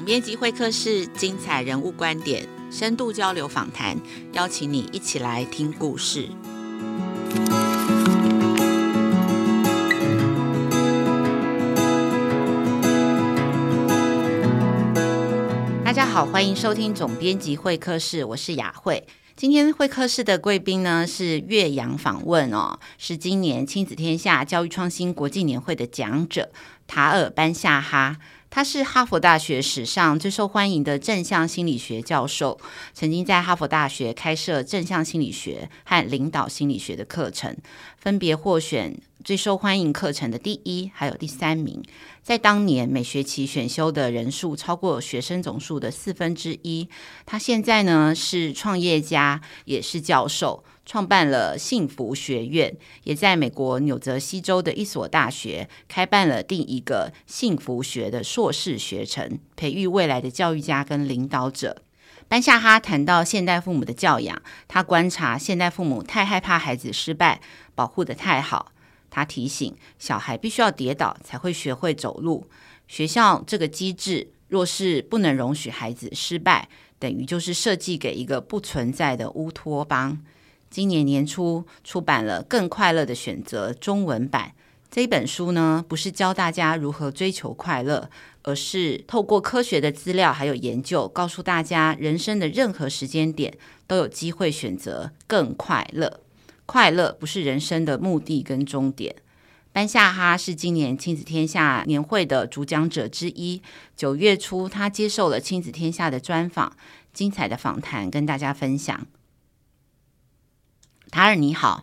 总编辑会客室，精彩人物观点，深度交流访谈，邀请你一起来听故事。大家好，欢迎收听总编辑会客室，我是雅慧。今天会客室的贵宾呢是岳阳访问哦，是今年亲子天下教育创新国际年会的讲者塔尔班夏哈。他是哈佛大学史上最受欢迎的正向心理学教授，曾经在哈佛大学开设正向心理学和领导心理学的课程，分别获选最受欢迎课程的第一还有第三名。在当年每学期选修的人数超过学生总数的四分之一。他现在呢是创业家，也是教授。创办了幸福学院，也在美国纽泽西州的一所大学开办了第一个幸福学的硕士学程，培育未来的教育家跟领导者。班夏哈谈到现代父母的教养，他观察现代父母太害怕孩子失败，保护得太好。他提醒小孩必须要跌倒才会学会走路。学校这个机制若是不能容许孩子失败，等于就是设计给一个不存在的乌托邦。今年年初出版了《更快乐的选择》中文版。这一本书呢，不是教大家如何追求快乐，而是透过科学的资料还有研究，告诉大家人生的任何时间点都有机会选择更快乐。快乐不是人生的目的跟终点。班夏哈是今年亲子天下年会的主讲者之一。九月初，他接受了亲子天下的专访，精彩的访谈跟大家分享。塔尔你好，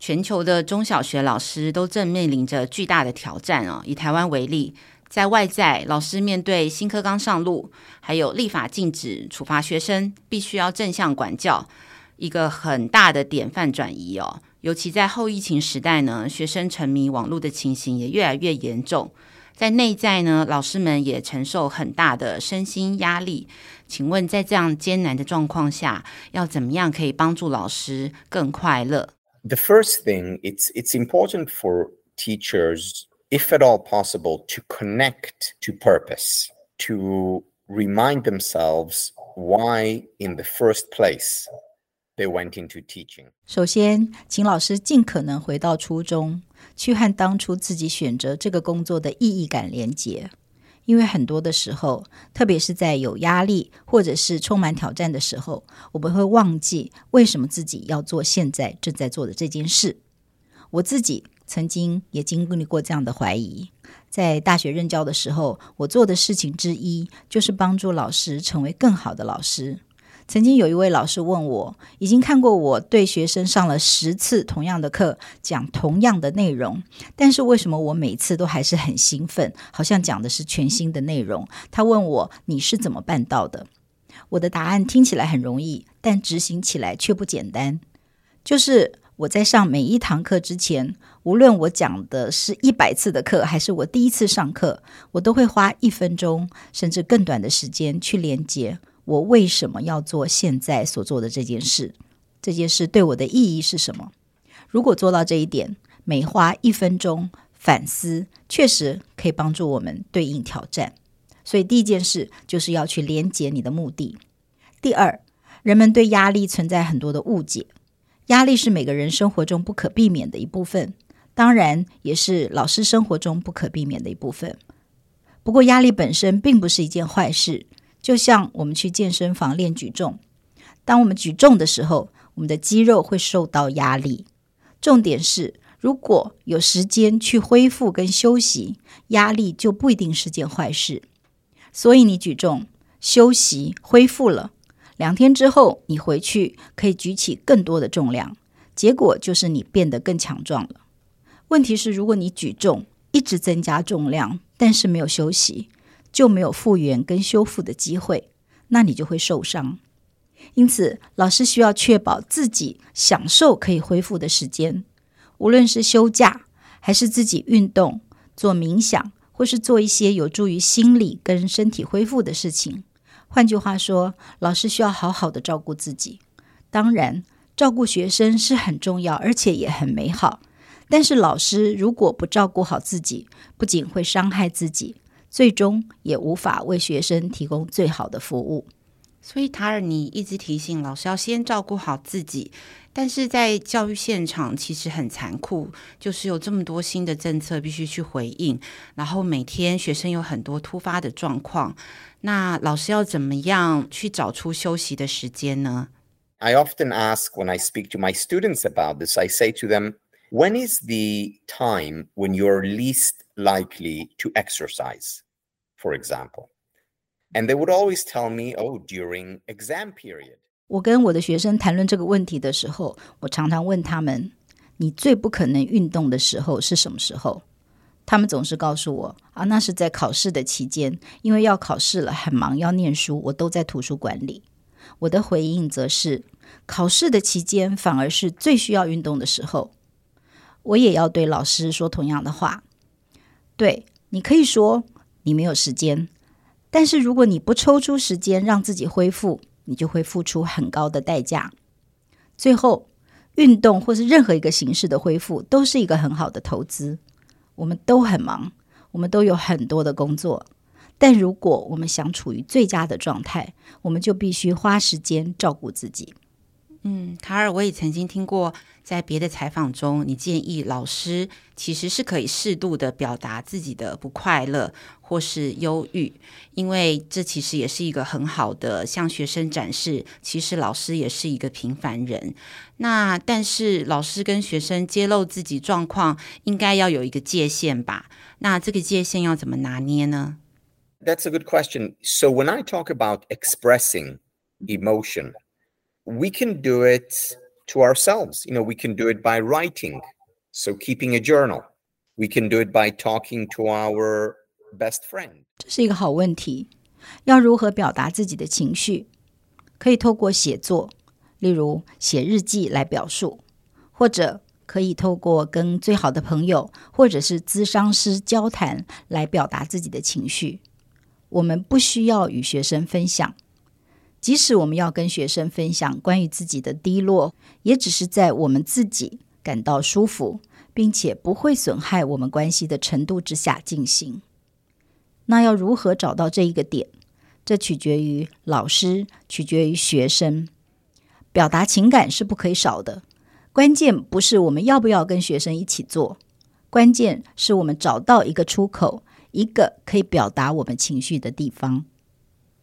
全球的中小学老师都正面临着巨大的挑战哦。以台湾为例，在外在，老师面对新课纲上路，还有立法禁止处罚学生，必须要正向管教，一个很大的典范转移哦。尤其在后疫情时代呢，学生沉迷网络的情形也越来越严重。在内在呢，老师们也承受很大的身心压力。请问，在这样艰难的状况下，要怎么样可以帮助老师更快乐？The first thing, it's it's important for teachers, if at all possible, to connect to purpose, to remind themselves why, in the first place, they went into teaching. 首先，请老师尽可能回到初衷，去和当初自己选择这个工作的意义感连结。因为很多的时候，特别是在有压力或者是充满挑战的时候，我们会忘记为什么自己要做现在正在做的这件事。我自己曾经也经历过这样的怀疑，在大学任教的时候，我做的事情之一就是帮助老师成为更好的老师。曾经有一位老师问我，已经看过我对学生上了十次同样的课，讲同样的内容，但是为什么我每次都还是很兴奋，好像讲的是全新的内容？他问我，你是怎么办到的？我的答案听起来很容易，但执行起来却不简单。就是我在上每一堂课之前，无论我讲的是一百次的课，还是我第一次上课，我都会花一分钟甚至更短的时间去连接。我为什么要做现在所做的这件事？这件事对我的意义是什么？如果做到这一点，每花一分钟反思，确实可以帮助我们对应挑战。所以第一件事就是要去连接你的目的。第二，人们对压力存在很多的误解，压力是每个人生活中不可避免的一部分，当然也是老师生活中不可避免的一部分。不过压力本身并不是一件坏事。就像我们去健身房练举重，当我们举重的时候，我们的肌肉会受到压力。重点是，如果有时间去恢复跟休息，压力就不一定是件坏事。所以你举重、休息、恢复了，两天之后你回去可以举起更多的重量，结果就是你变得更强壮了。问题是，如果你举重一直增加重量，但是没有休息，就没有复原跟修复的机会，那你就会受伤。因此，老师需要确保自己享受可以恢复的时间，无论是休假，还是自己运动、做冥想，或是做一些有助于心理跟身体恢复的事情。换句话说，老师需要好好的照顾自己。当然，照顾学生是很重要，而且也很美好。但是，老师如果不照顾好自己，不仅会伤害自己。最终也无法为学生提供最好的服务。所以塔尔，你一直提醒老师要先照顾好自己，但是在教育现场其实很残酷，就是有这么多新的政策必须去回应，然后每天学生有很多突发的状况，那老师要怎么样去找出休息的时间呢？I often ask when I speak to my students about this, I say to them, when is the time when you're least likely to exercise, for example? And they would always tell me, oh, during exam period. 我跟我的学生谈论这个问题的时候，我常常问他们：“你最不可能运动的时候是什么时候？”他们总是告诉我：“啊，那是在考试的期间，因为要考试了，很忙，要念书，我都在图书馆里。”我的回应则是：考试的期间反而是最需要运动的时候。我也要对老师说同样的话。对，你可以说你没有时间。但是如果你不抽出时间让自己恢复，你就会付出很高的代价。最后，运动或是任何一个形式的恢复都是一个很好的投资。我们都很忙，我们都有很多的工作，但如果我们想处于最佳的状态，我们就必须花时间照顾自己。嗯，卡尔，我也曾经听过，在别的采访中，你建议老师其实是可以适度的表达自己的不快乐或是忧郁，因为这其实也是一个很好的向学生展示，其实老师也是一个平凡人。那但是老师跟学生揭露自己状况，应该要有一个界限吧？那这个界限要怎么拿捏呢？That's a good question. So when I talk about expressing emotion, we can do it to ourselves. You know, we can do it by writing, so keeping a journal. We can do it by talking to our best friend. 这是一个好问题。要如何表达自己的情绪？可以透过写作，例如写日记来表述，或者可以透过跟最好的朋友或者是咨商师交谈来表达自己的情绪。我们不需要与学生分享。 即使我们要跟学生分享关于自己的低落，也只是在我们自己感到舒服，并且不会损害我们关系的程度之下进行。那要如何找到这一个点？这取决于老师，取决于学生。表达情感是不可以少的。关键不是我们要不要跟学生一起做，关键是我们找到一个出口，一个可以表达我们情绪的地方。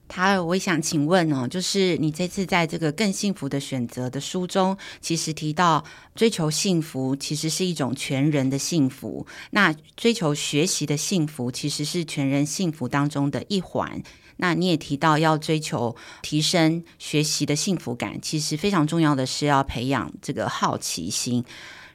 塔尔，我想请问哦，就是你这次在这个更幸福的选择的书中，其实提到追求幸福其实是一种全人的幸福，那追求学习的幸福其实是全人幸福当中的一环。那你也提到要追求提升学习的幸福感，其实非常重要的是要培养这个好奇心。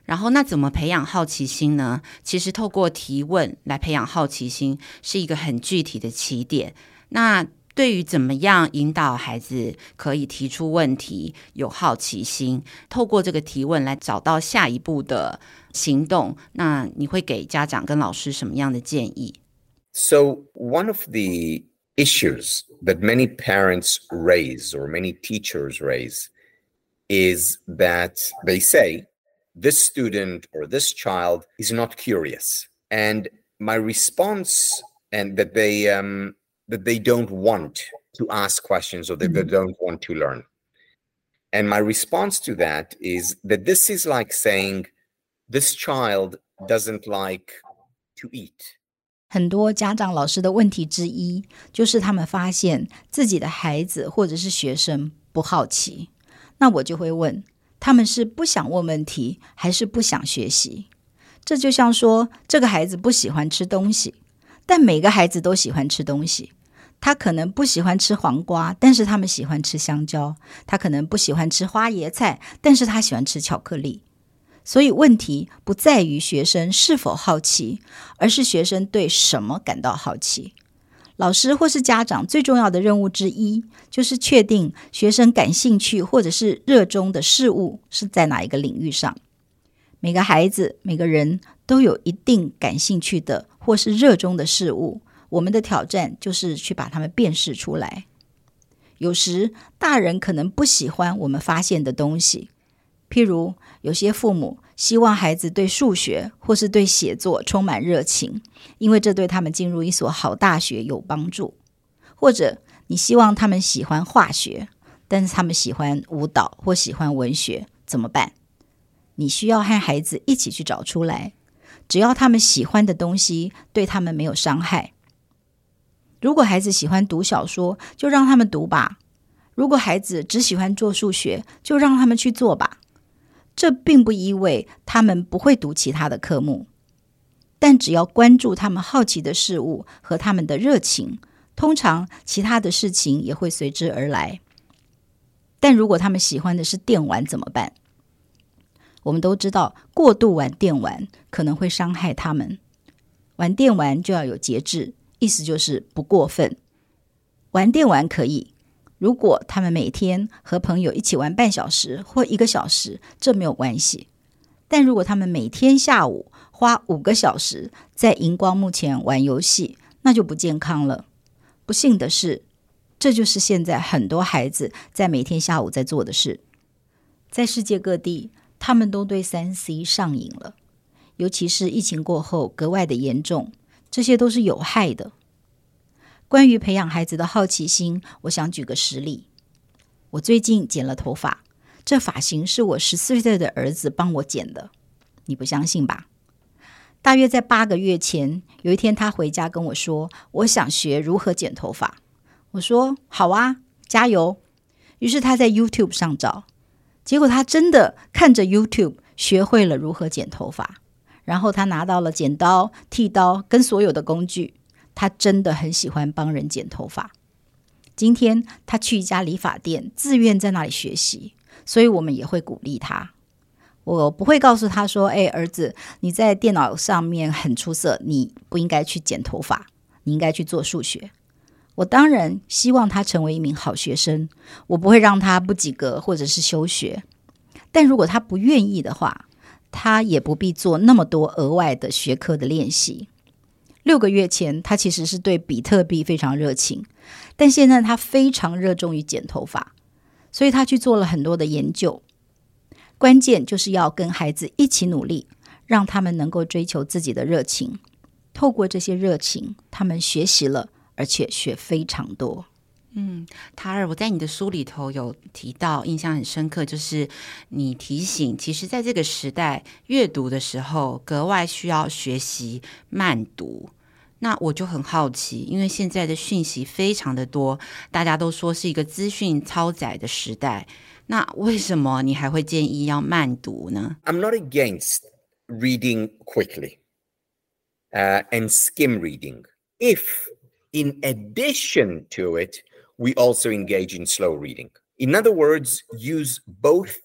然后，那怎么培养好奇心呢？其实透过提问来培养好奇心是一个很具体的起点。那对于怎么样引导孩子可以提出问题、有好奇心，透过这个提问来找到下一步的行动，那你会给家长跟老师什么样的建议？So one of the issues that many parents raise or many teachers raise is that they say this student or this child is not curious, and my response and that they um that they don't want to ask questions or that they don't want to learn. And my response to that is that this is like saying this child doesn't like to eat. 很多家长、老师的问题之一，就是他们发现自己的孩子或者是学生不好奇。那我就会问，他们是不想问问题，还是不想学习？这就像说，这个孩子不喜欢吃东西。但每个孩子都喜欢吃东西， 他可能不喜欢吃黄瓜，但是他们喜欢吃香蕉；他可能不喜欢吃花椰菜，但是他喜欢吃巧克力。所以问题不在于学生是否好奇，而是学生对什么感到好奇。老师或是家长最重要的任务之一，就是确定学生感兴趣或者是热衷的事物是在哪一个领域上。每个孩子、每个人都有一定感兴趣的或是热衷的事物，我们的挑战就是去把它们辨识出来。有时大人可能不喜欢我们发现的东西，譬如有些父母希望孩子对数学或是对写作充满热情，因为这对他们进入一所好大学有帮助；或者你希望他们喜欢化学，但是他们喜欢舞蹈或喜欢文学，怎么办？你需要和孩子一起去找出来，只要他们喜欢的东西对他们没有伤害。如果孩子喜欢读小说，就让他们读吧；如果孩子只喜欢做数学，就让他们去做吧。这并不意味他们不会读其他的科目，但只要关注他们好奇的事物和他们的热情，通常其他的事情也会随之而来。但如果他们喜欢的是电玩怎么办？我们都知道，过度玩电玩可能会伤害他们。玩电玩就要有节制，意思就是不过分。玩电玩可以。如果他们每天和朋友一起玩半小时或一个小时，这没有关系。但如果他们每天下午花五个小时在荧光幕前玩游戏，那就不健康了。不幸的是，这就是现在很多孩子在每天下午在做的事。在世界各地，他们都对三 C 上瘾了，尤其是疫情过后格外的严重。这些都是有害的。关于培养孩子的好奇心，我想举个实例。我最近剪了头发，这发型是我十四岁的儿子帮我剪的。你不相信吧？大约在八个月前，有一天他回家跟我说：“我想学如何剪头发。”我说：“好啊，加油！”于是他在 YouTube 上找，结果他真的看着 YouTube 学会了如何剪头发，然后他拿到了剪刀、剃刀跟所有的工具。他真的很喜欢帮人剪头发。今天他去一家理发店，自愿在那里学习，所以我们也会鼓励他。我不会告诉他说：“哎，儿子，你在电脑上面很出色，你不应该去剪头发，你应该去做数学。”我当然希望他成为一名好学生，我不会让他不及格或者是休学。但如果他不愿意的话，他也不必做那么多额外的学科的练习。六个月前，他其实是对比特币非常热情，但现在他非常热衷于剪头发，所以他去做了很多的研究。关键就是要跟孩子一起努力，让他们能够追求自己的热情。透过这些热情，他们学习了，而且学非常多。嗯，塔尔，我在你的书里头有提到，印象很深刻，就是你提醒，其实在这个时代，阅读的时候格外需要学习慢读。那我就很好奇，因为现在的讯息非常的多，大家都说是一个资讯超载的时代，那为什么你还会建议要慢读呢？I'm not against reading quickly, uh, and skim reading. If in addition to it, we also engage in slow reading. In other words, use both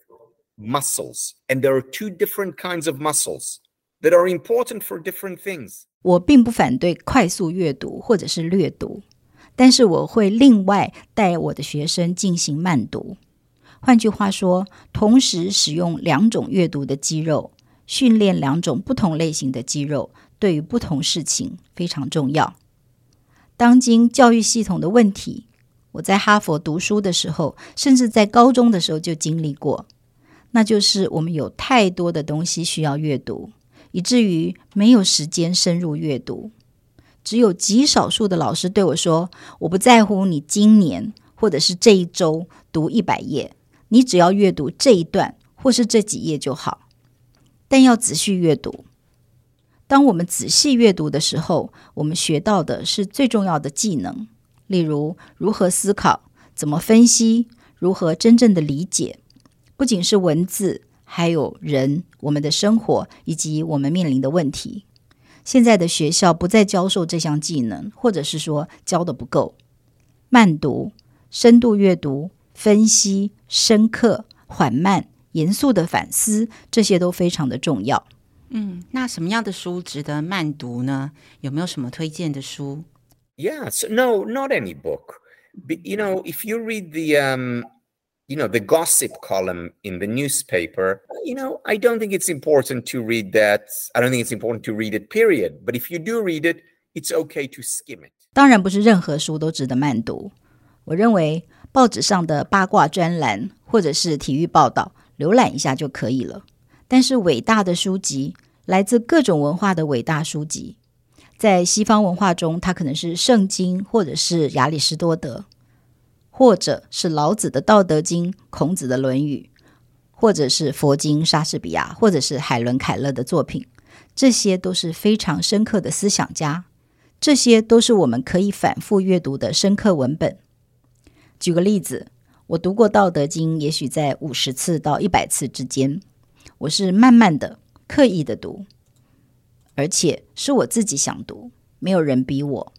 muscles. And there are two different kinds of muscles that are important for different things. 我并不反对快速阅读或者是略读，但是我会另外带我的学生进行慢读。换句话说，同时使用两种阅读的肌肉，训练两种不同类型的肌肉，对于不同事情非常重要。当今教育系统的问题。 我在哈佛读书的时候，甚至在高中的时候就经历过，那就是我们有太多的东西需要阅读，以至于没有时间深入阅读。只有极少数的老师对我说：“我不在乎你今年或者是这一周读一百页，你只要阅读这一段或是这几页就好，但要仔细阅读。当我们仔细阅读的时候，我们学到的是最重要的技能。”例如，如何思考，怎么分析，如何真正的理解，不仅是文字，还有人，我们的生活以及我们面临的问题。现在的学校不再教授这项技能，或者是说教得不够。慢读、深度阅读、分析、深刻、缓慢、严肃的反思，这些都非常的重要。嗯，那什么样的书值得慢读呢？有没有什么推荐的书 ？Yes, no, not any book. But, you know, if you read the, um, you know, the gossip column in the newspaper, you know, I don't think it's important to read that. I don't think it's important to read it, period. But if you do read it, it's okay to skim it. 当然不是任何书都值得慢读。我认为报纸上的八卦专栏或者是体育报道，浏览一下就可以了。 但是伟大的书籍，来自各种文化的伟大书籍， 在西方文化中，它可能是圣经，或者是亚里士多德，或者是老子的《道德经》、孔子的《论语》，或者是佛经、莎士比亚，或者是海伦·凯勒的作品。这些都是非常深刻的思想家，这些都是我们可以反复阅读的深刻文本。举个例子，我读过《道德经》，也许在五十次到一百次之间。我是慢慢的、刻意的读，而且是我自己想读，没有人逼我。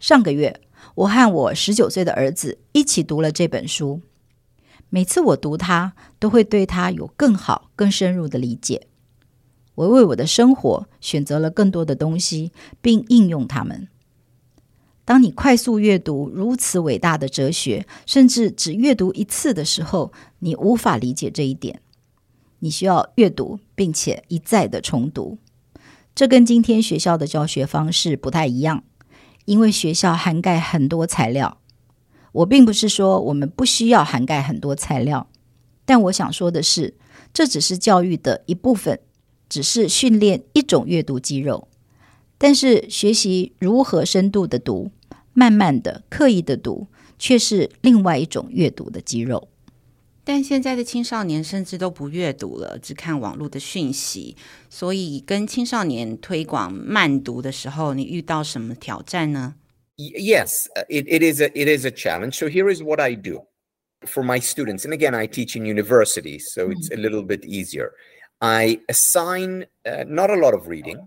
上个月，我和我十九岁的儿子一起读了这本书。每次我读它，都会对它有更好、更深入的理解。我为我的生活选择了更多的东西，并应用它们。当你快速阅读如此伟大的哲学，甚至只阅读一次的时候，你无法理解这一点。你需要阅读，并且一再的重读。这跟今天学校的教学方式不太一样，因为学校涵盖很多材料。我并不是说我们不需要涵盖很多材料，但我想说的是，这只是教育的一部分。只是训练一种阅读肌肉，但是学习如何深度的读、慢慢的、刻意的读，却是另外一种阅读的肌肉。但现在的青少年甚至都不阅读了，只看网络的讯息。所以，跟青少年推广慢读的时候，你遇到什么挑战呢？Yes, it it is a it is a challenge. So here is what I do for my students, and again, I teach in university, so it's a little bit easier. I assign uh, not a lot of reading,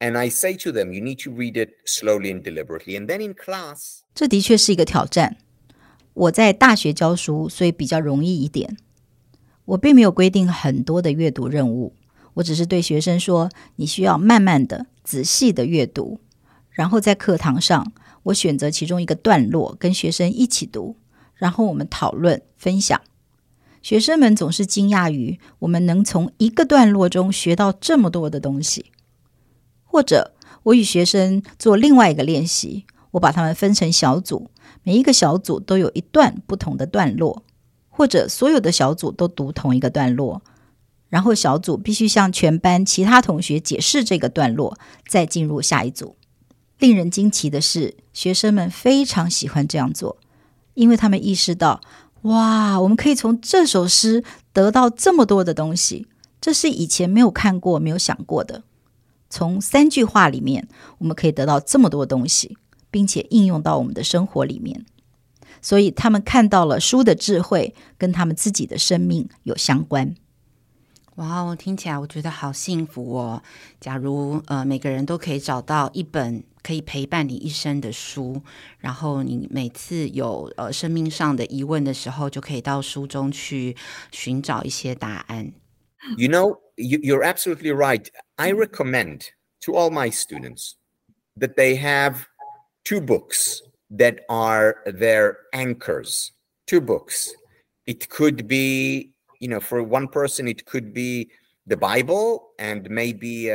and I say to them, you need to read it slowly and deliberately. And then in class，这的确是一个挑战。 我在大学教书，所以比较容易一点。我并没有规定很多的阅读任务，我只是对学生说，你需要慢慢的、仔细的阅读。然后在课堂上，我选择其中一个段落，跟学生一起读，然后我们讨论分享。学生们总是惊讶于我们能从一个段落中学到这么多的东西，或者我与学生做另外一个练习，我把他们分成小组，每一个小组都有一段不同的段落，或者所有的小组都读同一个段落，然后小组必须向全班其他同学解释这个段落，再进入下一组。令人惊奇的是，学生们非常喜欢这样做，因为他们意识到。哇，我们可以从这首诗得到这么多的东西，这是以前没有看过、没有想过的。从三句话里面，我们可以得到这么多东西，并且应用到我们的生活里面。所以他们看到了书的智慧跟他们自己的生命有相关。哇哦，听起来我觉得好幸福哦！假如呃每个人都可以找到一本可以陪伴你一生的书，然后你每次有呃生命上的疑问的时候，就可以到书中去寻找一些答案。You know, you, you're absolutely right. I recommend to all my students that they have two books that are their anchors. Two books. It could be You know, for one person, it could be the Bible and maybe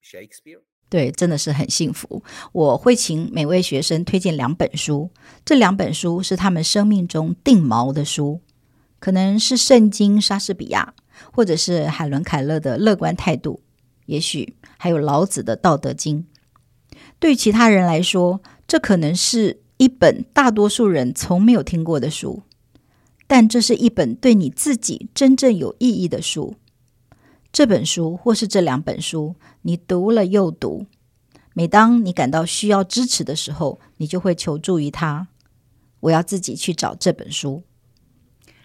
Shakespeare. 对，真的是很幸福。我会请每位学生推荐两本书，这两本书是他们生命中定锚的书，可能是圣经、莎士比亚，或者是海伦·凯勒的《乐观态度》，也许还有老子的《道德经》。对其他人来说，这可能是一本大多数人从没有听过的书。但这是一本对你自己真正有意义的书。这本书或是这两本书，你读了又读。每当你感到需要支持的时候，你就会求助于他。我要自己去找这本书。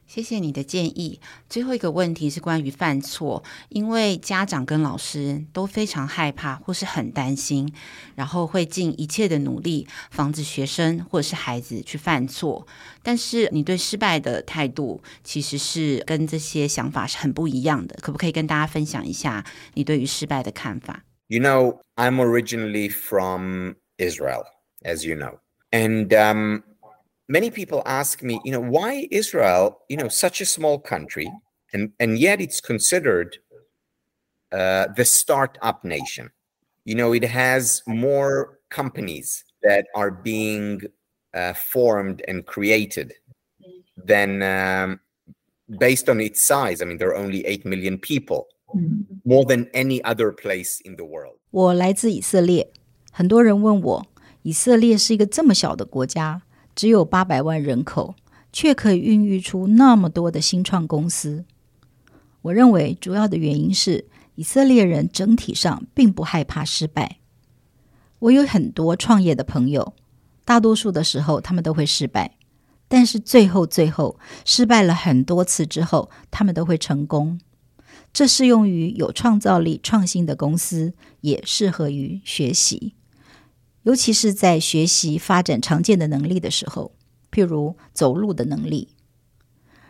谢谢你的建议。最后一个问题是关于犯错，因为家长跟老师都非常害怕或是很担心，然后会尽一切的努力防止学生或者是孩子去犯错。但是你对失败的态度其实是跟这些想法是很不一样的，可不可以跟大家分享一下你对于失败的看法？You know, I'm originally from Israel, as you know, and um. many people ask me, you know, why Israel, you know, such a small country, and, and yet it's considered uh, the startup nation. You know, it has more companies that are being uh, formed and created than um, based on its size, I mean, there are only 8 million people, more than any other place in the world. 我来自以色列，很多人问我，以色列是一个这么小的国家， 只有八百万人口，却可以孕育出那么多的新创公司。我认为主要的原因是以色列人整体上并不害怕失败。我有很多创业的朋友，大多数的时候他们都会失败。但是最后，最后失败了很多次之后，他们都会成功。这适用于有创造力、创新的公司，也适合于学习，尤其是在学习发展常见的能力的时候，譬如走路的能力。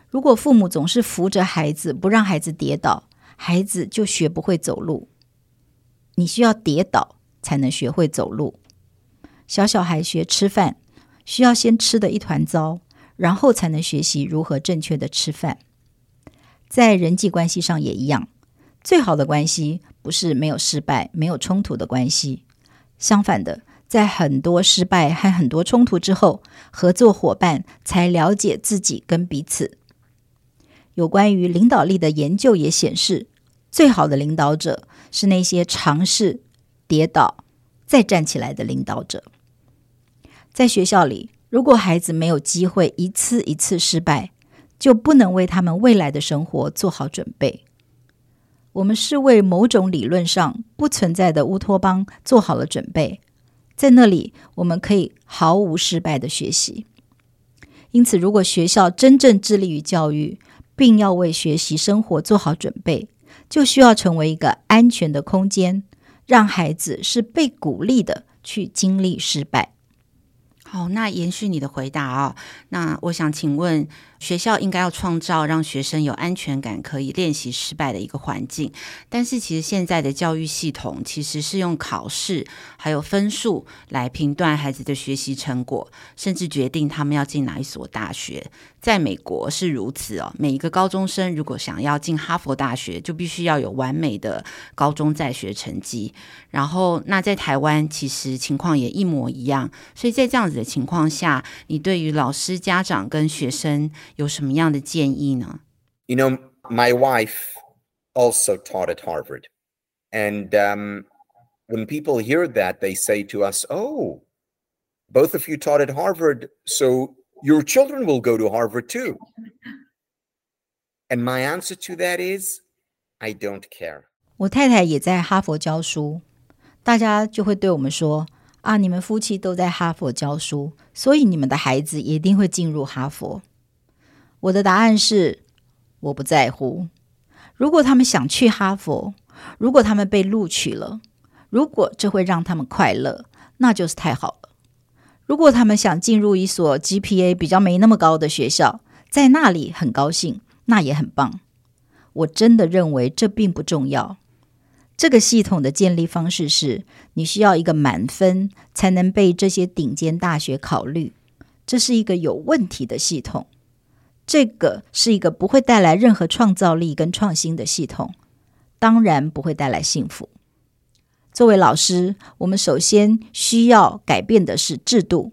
如果父母总是扶着孩子，不让孩子跌倒，孩子就学不会走路。你需要跌倒才能学会走路。小小孩学吃饭，需要先吃的一团糟。然后才能学习如何正确的吃饭。在人际关系上也一样，最好的关系不是没有失败、没有冲突的关系。相反的，在很多失败和很多冲突之后，合作伙伴才了解自己跟彼此。有关于领导力的研究也显示，最好的领导者是那些尝试跌倒再站起来的领导者。在学校里。如果孩子没有机会一次一次失败，就不能为他们未来的生活做好准备。我们是为某种理论上不存在的乌托邦做好了准备，在那里我们可以毫无失败的学习。因此，如果学校真正致力于教育，并要为学习生活做好准备，就需要成为一个安全的空间，让孩子是被鼓励的去经历失败。好，那延续你的回答啊、那我想请问，学校应该要创造让学生有安全感、可以练习失败的一个环境。但是，其实现在的教育系统其实是用考试还有分数来评断孩子的学习成果，甚至决定他们要进哪一所大学。在美国是如此哦，每一个高中生如果想要进哈佛大学，就必须要有完美的高中在学成绩。然后，那在台湾其实情况也一模一样。所以在这样子的情况下，你对于老师、家长跟学生有什么样的建议呢？You know, my wife also taught at Harvard, and um, when people hear that, they say to us, "Oh, both of you taught at Harvard, so your children will go to Harvard too." And my answer to that is, I don't care. 我太太也在哈佛教书，大家就会对我们说：“啊，你们夫妻都在哈佛教书，所以你们的孩子一定会进入哈佛。” 我的答案是，我不在乎。如果他们想去哈佛，如果他们被录取了，如果这会让他们快乐，那就是太好了。如果他们想进入一所 GPA 比较没那么高的学校，在那里很高兴，那也很棒。我真的认为这并不重要。这个系统的建立方式是，你需要一个满分才能被这些顶尖大学考虑。这是一个有问题的系统。这个是一个不会带来任何创造力跟创新的系统，当然不会带来幸福。作为老师，我们首先需要改变的是制度，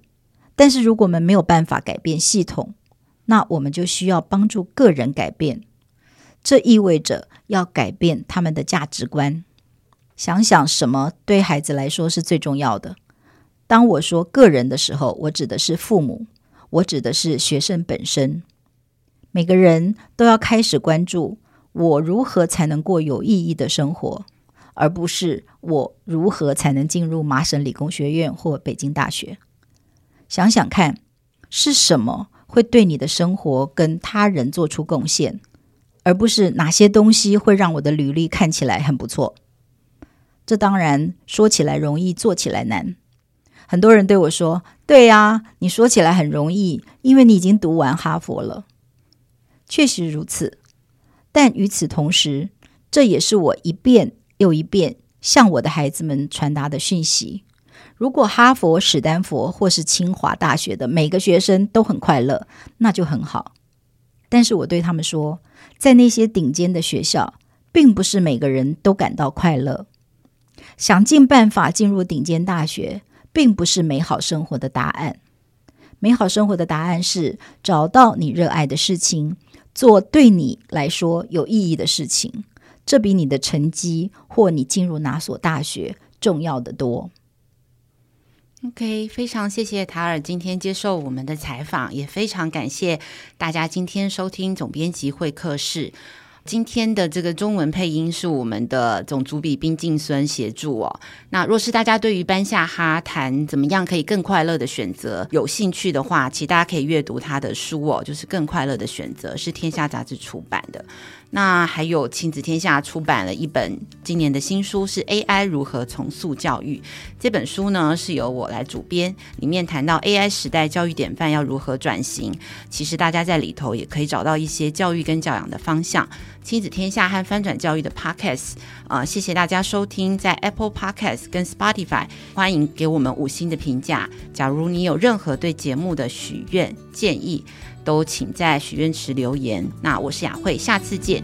但是如果我们没有办法改变系统，那我们就需要帮助个人改变。这意味着要改变他们的价值观。想想什么对孩子来说是最重要的？当我说个人的时候，我指的是父母，我指的是学生本身。每个人都要开始关注我如何才能过有意义的生活，而不是我如何才能进入麻省理工学院或北京大学。想想看，是什么会对你的生活跟他人做出贡献，而不是哪些东西会让我的履历看起来很不错。这当然说起来容易，做起来难。很多人对我说：“对呀，你说起来很容易，因为你已经读完哈佛了。”确实如此，但与此同时，这也是我一遍又一遍向我的孩子们传达的讯息。如果哈佛、史丹佛或是清华大学的每个学生都很快乐，那就很好。但是我对他们说，在那些顶尖的学校，并不是每个人都感到快乐。想尽办法进入顶尖大学，并不是美好生活的答案。美好生活的答案是找到你热爱的事情。做对你来说有意义的事情，这比你的成绩或你进入哪所大学重要得多。OK，非常谢谢塔尔今天接受我们的采访，也非常感谢大家今天收听总编辑会客室。今天的这个中文配音是我们的总主笔冰静孙协助哦。那若是大家对于班夏哈谈怎么样可以更快乐的选择有兴趣的话，其实大家可以阅读他的书哦，就是《更快乐的选择》，是天下杂志出版的。那还有亲子天下出版了一本今年的新书，是 AI 如何重塑教育。这本书呢是由我来主编，里面谈到 AI 时代教育典范要如何转型。其实大家在里头也可以找到一些教育跟教养的方向。亲子天下和翻转教育的 Podcast 啊、呃，谢谢大家收听，在 Apple Podcast 跟 Spotify 欢迎给我们五星的评价。假如你有任何对节目的许愿建议，都请在许愿池留言。那我是雅慧，下次见。